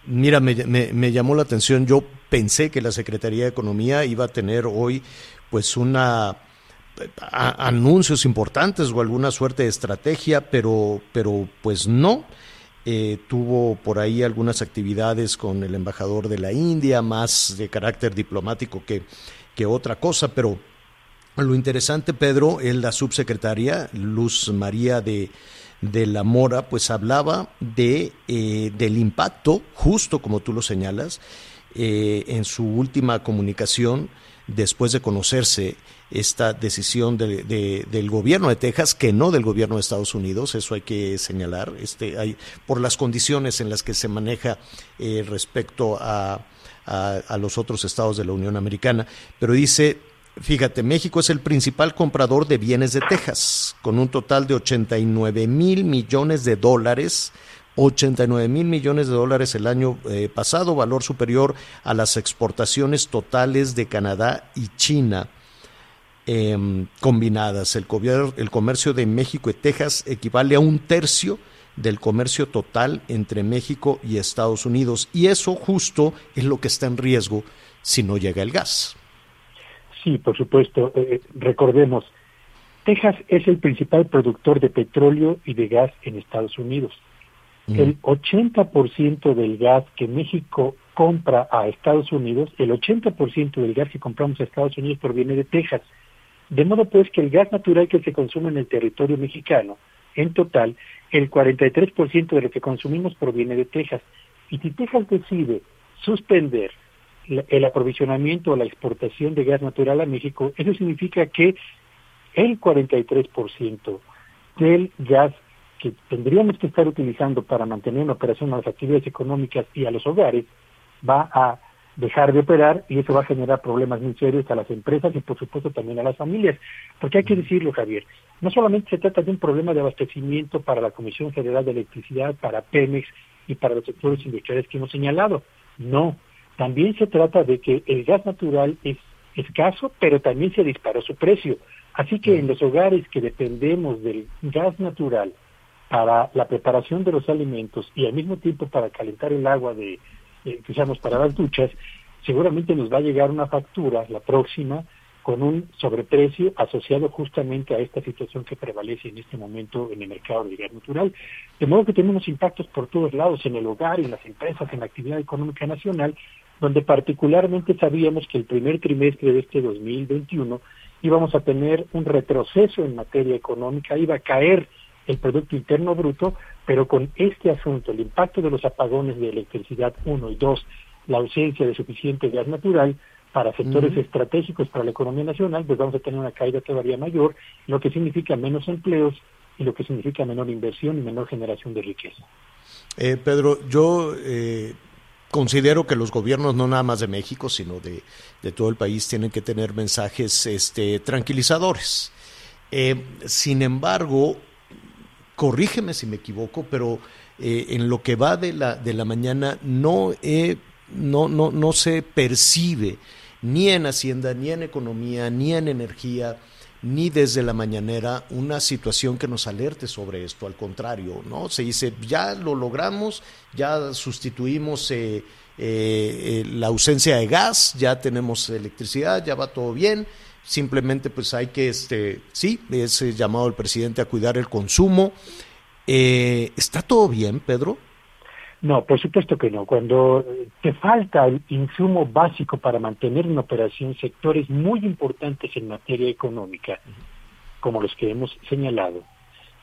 mira, me, llamó la atención, yo pensé que la Secretaría de Economía iba a tener hoy pues una anuncios importantes o alguna suerte de estrategia, pero, pero pues no. Eh, tuvo por ahí algunas actividades con el embajador de la India, más de carácter diplomático que, que otra cosa, pero lo interesante, Pedro, es la subsecretaria Luz María de, de la Mora, pues hablaba de, eh, del impacto, justo como tú lo señalas, eh, en su última comunicación, después de conocerse esta decisión de- de- del gobierno de Texas, que no del gobierno de Estados Unidos, eso hay que señalar, este, hay, por las condiciones en las que se maneja eh, respecto a, a los otros estados de la Unión Americana, pero dice, fíjate, México es el principal comprador de bienes de Texas, con un total de 89 mil millones de dólares 89 mil millones de dólares el año eh, pasado, valor superior a las exportaciones totales de Canadá y China em, combinadas. El, el comercio de México y Texas equivale a un tercio del comercio total entre México y Estados Unidos. Y eso justo es lo que está en riesgo si no llega el gas. Sí, por supuesto. Eh, recordemos, Texas es el principal productor de petróleo y de gas en Estados Unidos. El 80% del gas que México compra a Estados Unidos, el 80% del gas que compramos a Estados Unidos proviene de Texas. De modo pues que el gas natural que se consume en el territorio mexicano, en total, el 43% de lo que consumimos proviene de Texas. Y si Texas decide suspender el aprovisionamiento o la exportación de gas natural a México, eso significa que el 43% del gas que tendríamos que estar utilizando para mantener en operación a las actividades económicas y a los hogares va a dejar de operar y eso va a generar problemas muy serios a las empresas y por supuesto también a las familias. Porque hay que decirlo, Javier, no solamente se trata de un problema de abastecimiento para la Comisión Federal de Electricidad, para Pemex y para los sectores industriales que hemos señalado. No, también se trata de que el gas natural es escaso, pero también se disparó su precio. Así que en los hogares que dependemos del gas natural para la preparación de los alimentos y al mismo tiempo para calentar el agua de, eh, que usamos para las duchas, seguramente nos va a llegar una factura, la próxima, con un sobreprecio asociado justamente a esta situación que prevalece en este momento en el mercado del gas natural. De modo que tenemos impactos por todos lados, en el hogar, en las empresas, en la actividad económica nacional, donde particularmente sabíamos que el primer trimestre de este 2021 íbamos a tener un retroceso en materia económica, iba a caer el Producto Interno Bruto, pero con este asunto, el impacto de los apagones de electricidad, uno, y dos, la ausencia de suficiente gas natural para sectores estratégicos para la economía nacional, pues vamos a tener una caída todavía mayor, lo que significa menos empleos y lo que significa menor inversión y menor generación de riqueza. Eh, Pedro, yo eh, considero que los gobiernos, no nada más de México, sino de, de todo el país, tienen que tener mensajes este, tranquilizadores. Eh, sin embargo, corrígeme si me equivoco, pero eh, en lo que va de la, de la mañana no, no, no, no se percibe ni en Hacienda, ni en Economía, ni en Energía, ni desde la mañanera una situación que nos alerte sobre esto. Al contrario, ¿no? Se dice, ya lo logramos, ya sustituimos eh, eh, la ausencia de gas, ya tenemos electricidad, ya va todo bien. Simplemente, pues hay que, este, sí, es llamado el presidente a cuidar el consumo. Eh, ¿Está todo bien, Pedro? No, por supuesto que no. Cuando te falta el insumo básico para mantener en operación sectores muy importantes en materia económica, como los que hemos señalado,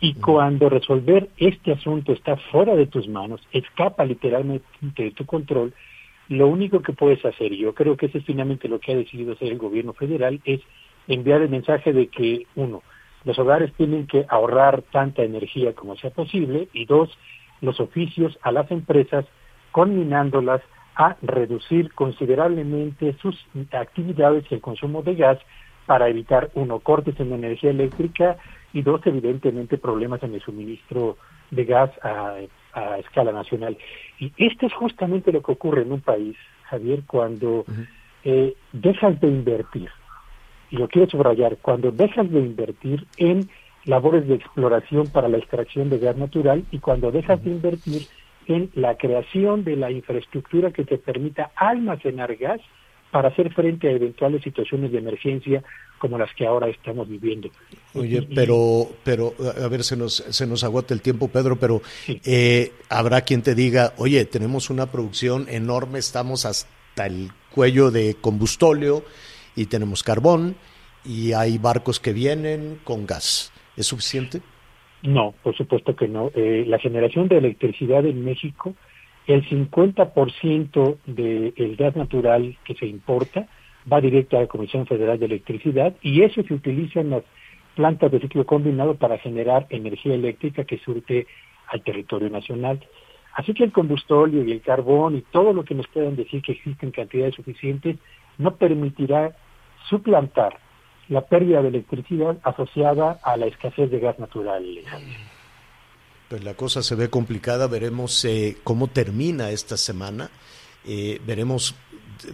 y cuando resolver este asunto está fuera de tus manos, escapa literalmente de tu control, lo único que puedes hacer, y yo creo que eso es finalmente lo que ha decidido hacer el gobierno federal, es enviar el mensaje de que, uno, los hogares tienen que ahorrar tanta energía como sea posible, y dos, los oficios a las empresas, conminándolas a reducir considerablemente sus actividades y el consumo de gas para evitar, uno, cortes en energía eléctrica y dos, evidentemente, problemas en el suministro de gas a, escala nacional. Y esto es justamente lo que ocurre en un país, Javier, cuando eh, dejas de invertir, y lo quiero subrayar, cuando dejas de invertir en labores de exploración para la extracción de gas natural y cuando dejas de invertir en la creación de la infraestructura que te permita almacenar gas para hacer frente a eventuales situaciones de emergencia como las que ahora estamos viviendo. Oye, pero, pero a ver, se nos, se nos agota el tiempo, Pedro, pero eh, habrá quien te diga, oye, tenemos una producción enorme, estamos hasta el cuello de combustóleo y tenemos carbón y hay barcos que vienen con gas. ¿Es suficiente? No, por supuesto que no. Eh, la generación de electricidad en México, el 50% del gas natural que se importa va directo a la Comisión Federal de Electricidad y eso se utiliza en las plantas de ciclo combinado para generar energía eléctrica que surte al territorio nacional. Así que el combustóleo y el carbón y todo lo que nos puedan decir que existen cantidades suficientes no permitirá suplantar la pérdida de electricidad asociada a la escasez de gas natural. Pues la cosa se ve complicada, veremos eh, cómo termina esta semana, eh, veremos,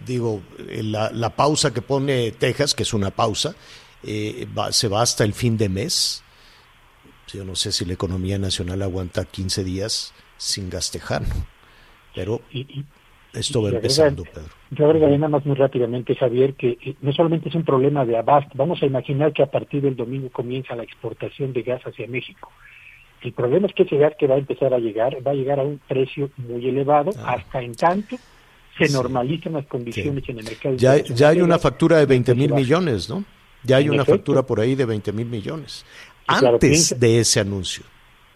digo, la, la, pausa que pone Texas, que es una pausa, eh, se va hasta el fin de mes. Yo no sé si la economía nacional aguanta 15 días sin gas tejano, pero esto va empezando, Pedro. Yo agregaría nada más muy rápidamente, Javier, que eh, no solamente es un problema de abasto, vamos a imaginar que a partir del domingo comienza la exportación de gas hacia México. El problema es que ese gas que va a empezar a llegar va a llegar a un precio muy elevado, ah. hasta en tanto se normalicen las condiciones en el mercado. Ya, ya hay una factura de 20 mil millones, ¿no? Ya hay una factura por ahí de 20 mil millones. Antes de ese anuncio.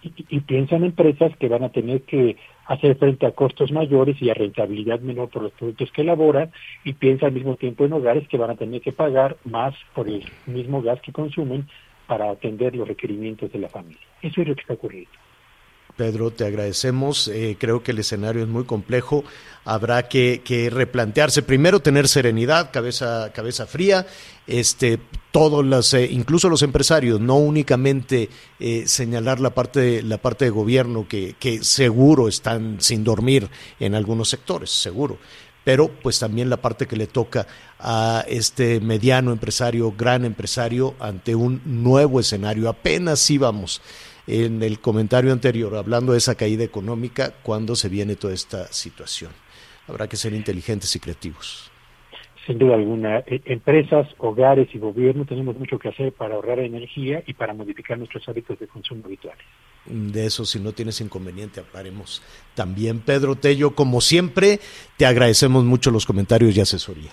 Y, y piensan empresas que van a tener que hacer frente a costos mayores y a rentabilidad menor por los productos que elaboran y piensa al mismo tiempo en hogares que van a tener que pagar más por el mismo gas que consumen para atender los requerimientos de la familia. Eso es lo que está ocurriendo. Pedro, te agradecemos. Eh, creo que el escenario es muy complejo. Habrá que, replantearse. Primero, tener serenidad, cabeza, cabeza fría. Este, todos los, eh, incluso los empresarios, no únicamente eh, señalar la parte, la parte de gobierno que, que seguro están sin dormir en algunos sectores, seguro pero pues también la parte que le toca a este mediano empresario, gran empresario, ante un nuevo escenario. Apenas íbamos en el comentario anterior, hablando de esa caída económica, cuando se viene toda esta situación. Habrá que ser inteligentes y creativos. Sin duda alguna, e, empresas, hogares y gobierno tenemos mucho que hacer para ahorrar energía y para modificar nuestros hábitos de consumo habituales. De eso, si no tienes inconveniente, hablaremos también. Pedro Tello, como siempre, te agradecemos mucho los comentarios y asesoría.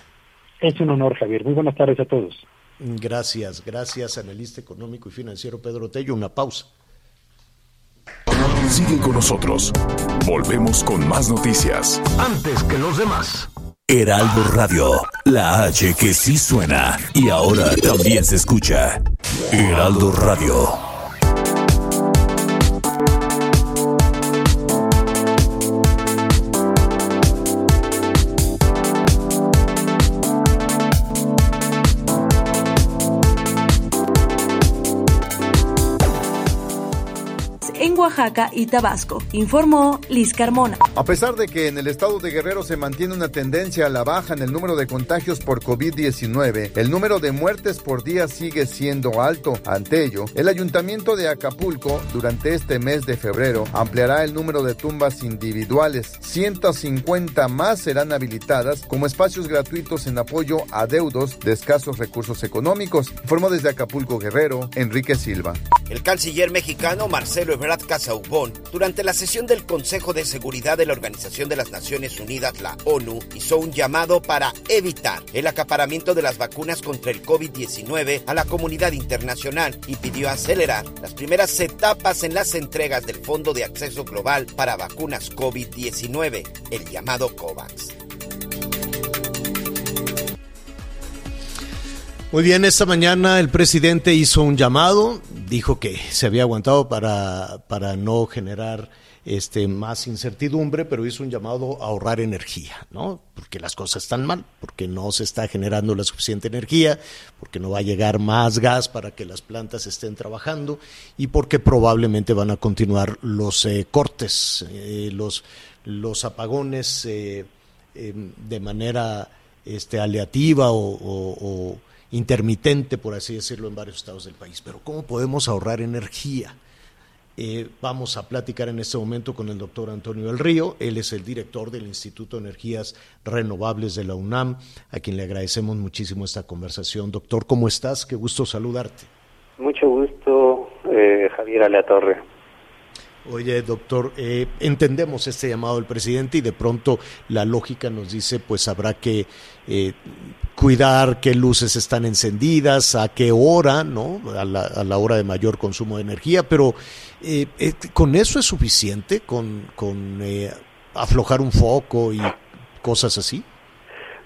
Es un honor, Javier. Muy buenas tardes a todos. Gracias, gracias, analista económico y financiero Pedro Tello. Una pausa. Sigue con nosotros. Volvemos con más noticias. Antes que los demás. Heraldo Radio, la H que sí suena y ahora también se escucha. Heraldo Radio. Oaxaca y Tabasco, informó Liz Carmona. A pesar de que en el estado de Guerrero se mantiene una tendencia a la baja en el número de contagios por COVID-19, el número de muertes por día sigue siendo alto. Ante ello, el ayuntamiento de Acapulco durante este mes de febrero ampliará el número de tumbas individuales. 150 más serán habilitadas como espacios gratuitos en apoyo a deudos de escasos recursos económicos, informó desde Acapulco Guerrero Enrique Silva. El canciller mexicano Marcelo Ebrard Casaubon, durante la sesión del Consejo de Seguridad de la Organización de las Naciones Unidas, la ONU, hizo un llamado para evitar el acaparamiento de las vacunas contra el COVID-19 a la comunidad internacional y pidió acelerar las primeras etapas en las entregas del Fondo de Acceso Global para Vacunas COVID-19, el llamado COVAX. Muy bien, esta mañana el presidente hizo un llamado, dijo que se había aguantado para, para no generar este, más incertidumbre, pero hizo un llamado a ahorrar energía, ¿no? Porque las cosas están mal, porque no se está generando la suficiente energía, porque no va a llegar más gas para que las plantas estén trabajando y porque probablemente van a continuar los eh, cortes, eh, los, los apagones eh, em, de manera este, aleativa o, intermitente, por así decirlo, en varios estados del país. Pero ¿cómo podemos ahorrar energía? Eh, vamos a platicar en este momento con el doctor Antonio del Río. Él es el director del Instituto de Energías Renovables de la UNAM, a quien le agradecemos muchísimo esta conversación. Doctor, ¿cómo estás? Qué gusto saludarte. Mucho gusto, eh, Javier Alea Torre. Oye, doctor, eh, entendemos este llamado del presidente y de pronto la lógica nos dice, pues habrá que eh, cuidar qué luces están encendidas, a qué hora, ¿no? A la, a la hora de mayor consumo de energía, pero eh, eh, ¿con eso es suficiente? ¿Con, con eh, aflojar un foco y cosas así?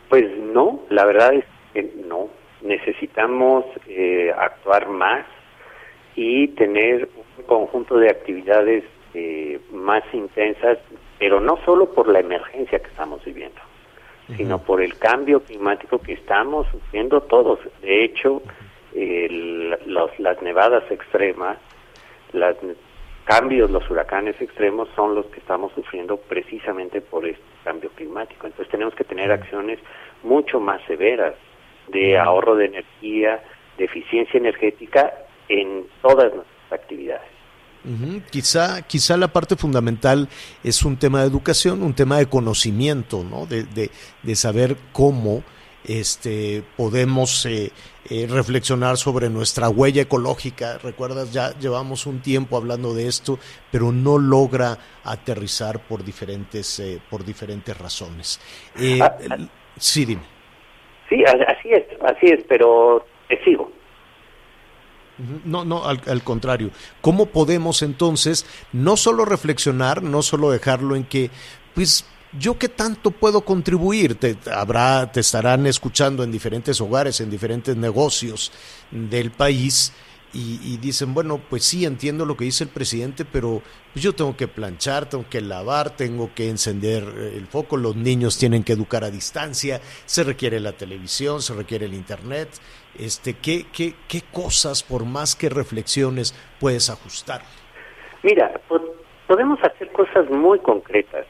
Pues no, la verdad es que no. Necesitamos eh, actuar más y tener un conjunto de actividades eh, más intensas, pero no solo por la emergencia que estamos viviendo, sino por el cambio climático que estamos sufriendo todos. De hecho, el- los- las nevadas extremas, los cambios, los huracanes extremos son los que estamos sufriendo precisamente por este cambio climático. Entonces tenemos que tener acciones mucho más severas de ahorro de energía, de eficiencia energética en todas nuestras actividades. Quizá, quizá la parte fundamental es un tema de educación, un tema de conocimiento, ¿no? De, de, de saber cómo este, podemos eh, eh, reflexionar sobre nuestra huella ecológica. Recuerdas, ya llevamos un tiempo hablando de esto, pero no logra aterrizar por diferentes, eh, por diferentes razones. Eh, Ah, el- sí, dime. Sí, así es, así es, pero te sigo. No, no, al, al contrario. ¿Cómo podemos entonces no solo reflexionar, no solo dejarlo en que, pues, yo qué tanto puedo contribuir? Te, habrá, te estarán escuchando en diferentes hogares, en diferentes negocios del país y, y dicen, bueno, pues sí, entiendo lo que dice el presidente, pero pues yo tengo que planchar, tengo que lavar, tengo que encender eh, el foco, los niños tienen que educar a distancia, se requiere la televisión, se requiere el internet. Este, ¿qué, qué, qué cosas, por más que reflexiones, puedes ajustar? Mira, po- podemos hacer cosas muy concretas.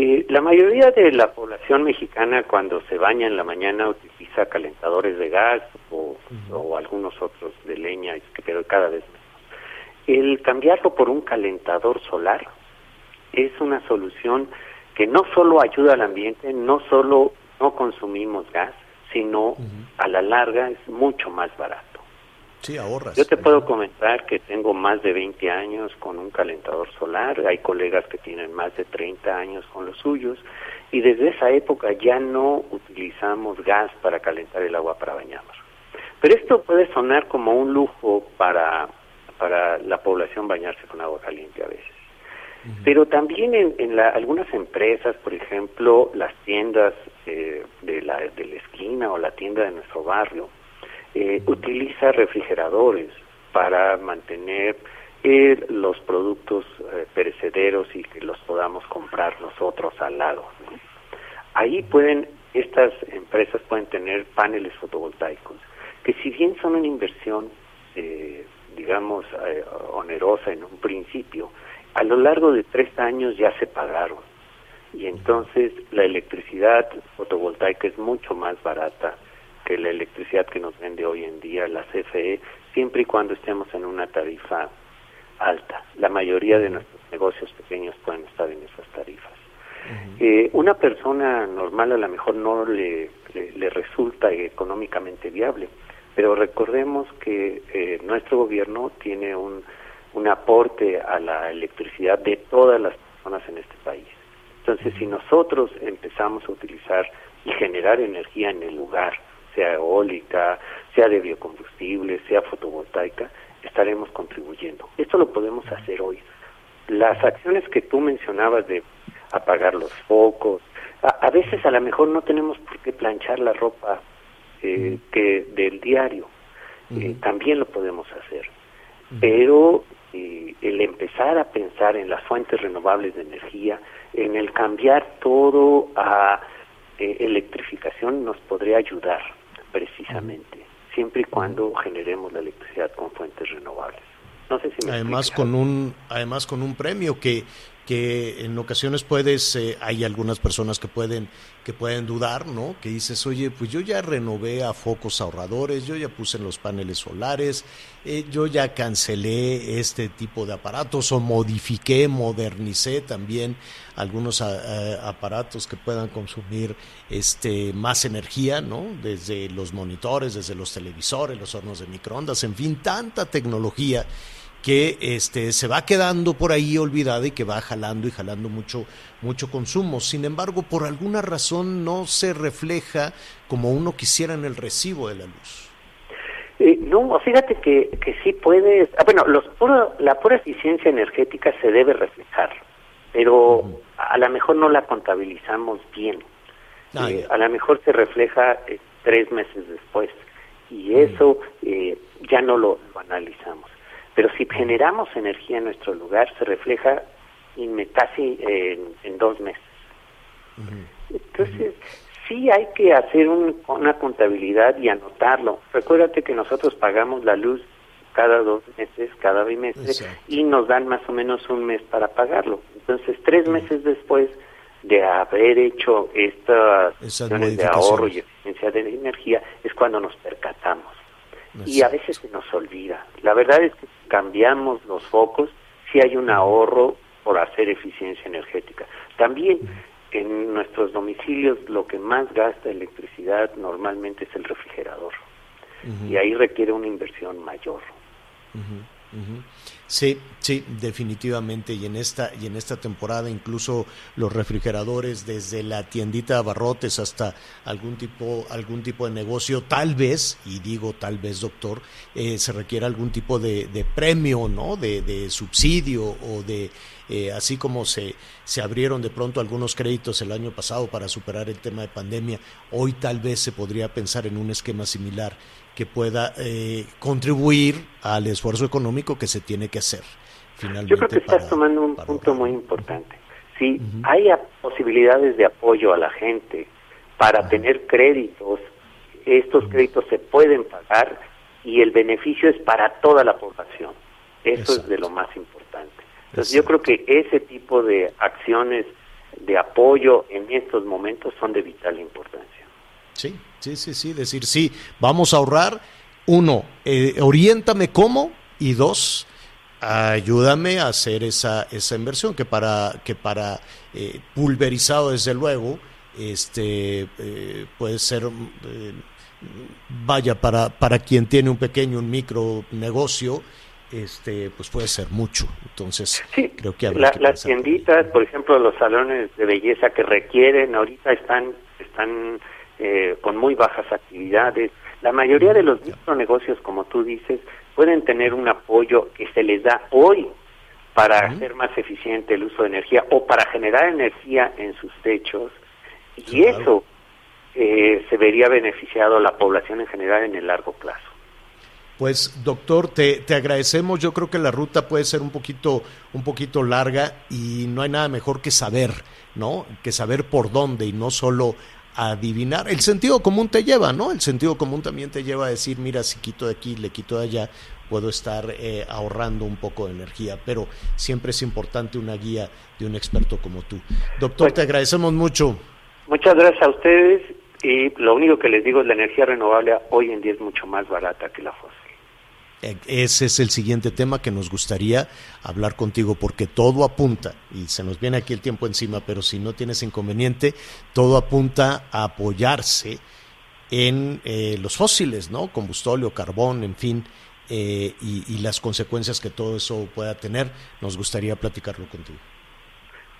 Eh, la mayoría de la población mexicana cuando se baña en la mañana utiliza calentadores de gas o, o algunos otros de leña, pero cada vez menos. El cambiarlo por un calentador solar es una solución que no solo ayuda al ambiente, no solo no consumimos gas, sino a la larga es mucho más barato. Sí, ahorras. Yo te puedo comentar que tengo más de 20 años con un calentador solar, hay colegas que tienen más de 30 años con los suyos y desde esa época ya no utilizamos gas para calentar el agua para bañarnos. Pero esto puede sonar como un lujo para, para la población bañarse con agua caliente a veces. Pero también en, en la- algunas empresas, por ejemplo, las tiendas eh, de, la, de la esquina o la tienda de nuestro barrio, eh, utiliza refrigeradores para mantener eh, los productos eh, perecederos y que los podamos comprar nosotros al lado. Ahí pueden, estas empresas pueden tener paneles fotovoltaicos, que si bien son una inversión, eh, digamos, eh, onerosa en un principio, a lo largo de tres años ya se pagaron y entonces la electricidad fotovoltaica es mucho más barata que la electricidad que nos vende hoy en día la CFE, siempre y cuando estemos en una tarifa alta. La mayoría de nuestros negocios pequeños pueden estar en esas tarifas. Eh, una persona normal a lo mejor no le, le, resulta económicamente viable, pero recordemos que eh, nuestro gobierno tiene un, un aporte a la electricidad de todas las personas en este país. Entonces, si nosotros empezamos a utilizar y generar energía en el lugar, sea eólica, sea de biocombustible, sea fotovoltaica, estaremos contribuyendo. Esto lo podemos hacer hoy. Las acciones que tú mencionabas de apagar los focos, a, veces a lo mejor no tenemos por qué planchar la ropa eh, que del diario, eh, también lo podemos hacer. Pero eh, el empezar a pensar en las fuentes renovables de energía, en el cambiar todo a electrificación nos podría ayudar precisamente, siempre y cuando generemos la electricidad con fuentes renovables. No sé si me además con un además con un premio que que en ocasiones puedes, eh, hay algunas personas que pueden, que pueden dudar, ¿no? Que dices, oye, pues yo ya renové a focos ahorradores, yo ya puse en los paneles solares, eh, yo ya cancelé este tipo de aparatos o modifiqué, modernicé también algunos aparatos que puedan consumir este más energía, ¿no? Desde los monitores, desde los televisores, los hornos de microondas, en fin, tanta tecnología que este, se va quedando por ahí olvidada y que va jalando y jalando mucho, mucho consumo. Sin embargo, por alguna razón no se refleja como uno quisiera en el recibo de la luz. Eh, no, fíjate que, que sí puedes, ah, bueno, los la pura eficiencia energética se debe reflejar, pero a lo mejor no la contabilizamos bien. Ah, eh, a lo mejor se refleja eh, tres meses después y eso ya no lo analizamos. Pero si generamos energía en nuestro lugar, se refleja casi en, dos meses. Entonces, sí hay que hacer una contabilidad y anotarlo. Recuérdate que nosotros pagamos la luz cada dos meses, cada bimestre, y nos dan más o menos un mes para pagarlo. Entonces, tres meses después de haber hecho estas acciones de ahorro y eficiencia de energía, es cuando nos percatamos y a veces se nos olvida. La verdad es que cambiamos los focos, si hay un ahorro por hacer eficiencia energética. También en nuestros domicilios lo que más gasta electricidad normalmente es el refrigerador y ahí requiere una inversión mayor. Sí, sí, definitivamente. Y en esta y en esta temporada incluso los refrigeradores desde la tiendita de abarrotes hasta algún tipo algún tipo de negocio, tal vez y digo tal vez, doctor, eh, se requiere algún tipo de, premio, ¿no? De, subsidio o de eh, así como se se abrieron de pronto algunos créditos el año pasado para superar el tema de pandemia, hoy tal vez se podría pensar en un esquema similar que pueda eh, contribuir al esfuerzo económico que se tiene que hacer. Finalmente, Yo creo que estás tomando un punto muy importante. Si hay posibilidades de apoyo a la gente para tener créditos, estos créditos se pueden pagar y el beneficio es para toda la población. Eso es de lo más importante. Entonces yo creo que ese tipo de acciones de apoyo en estos momentos son de vital importancia. Sí, sí, sí, sí, decir, sí, vamos a ahorrar. Uno, eh, oriéntame cómo. Y dos, ayúdame a hacer esa, esa inversión que para, que para eh, pulverizado desde luego, este eh, puede ser eh, vaya para, para quien tiene un pequeño un micro negocio este pues puede ser mucho. Entonces creo que, la, las tienditas por ejemplo los salones de belleza que requieren ahorita están están eh, con muy bajas actividades. La mayoría de los micronegocios, como tú dices, pueden tener un apoyo que se les da hoy para hacer más eficiente el uso de energía o para generar energía en sus techos y eso eh, se vería beneficiado a la población en general en el largo plazo. Pues doctor, te, te, agradecemos. Yo creo que la ruta puede ser un poquito, un poquito larga y no hay nada mejor que saber, ¿no? Que saber por dónde y no solo a adivinar. El sentido común te lleva, ¿no? El sentido común también te lleva a decir, mira, si quito de aquí, le quito de allá, puedo estar eh, ahorrando un poco de energía, pero siempre es importante una guía de un experto como tú. Doctor, te agradecemos mucho. Muchas gracias a ustedes y lo único que les digo es la energía renovable hoy en día es mucho más barata que la fósil. Eh, Ese es el siguiente tema que nos gustaría hablar contigo porque todo apunta, y se nos viene aquí el tiempo encima, pero si no tienes inconveniente, todo apunta a apoyarse en eh, los fósiles, ¿no? Combustóleo, carbón, en fin, eh, y, y las consecuencias que todo eso pueda tener. Nos gustaría platicarlo contigo.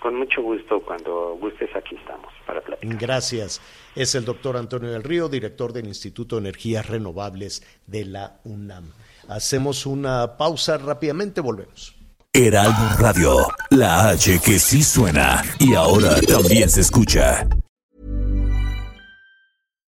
Con mucho gusto, cuando gustes aquí estamos para platicar. Gracias. Es el doctor Antonio del Río, director del Instituto de Energías Renovables de la UNAM. Hacemos una pausa rápidamente, volvemos. Heraldo Radio, la H que sí suena y ahora también se escucha.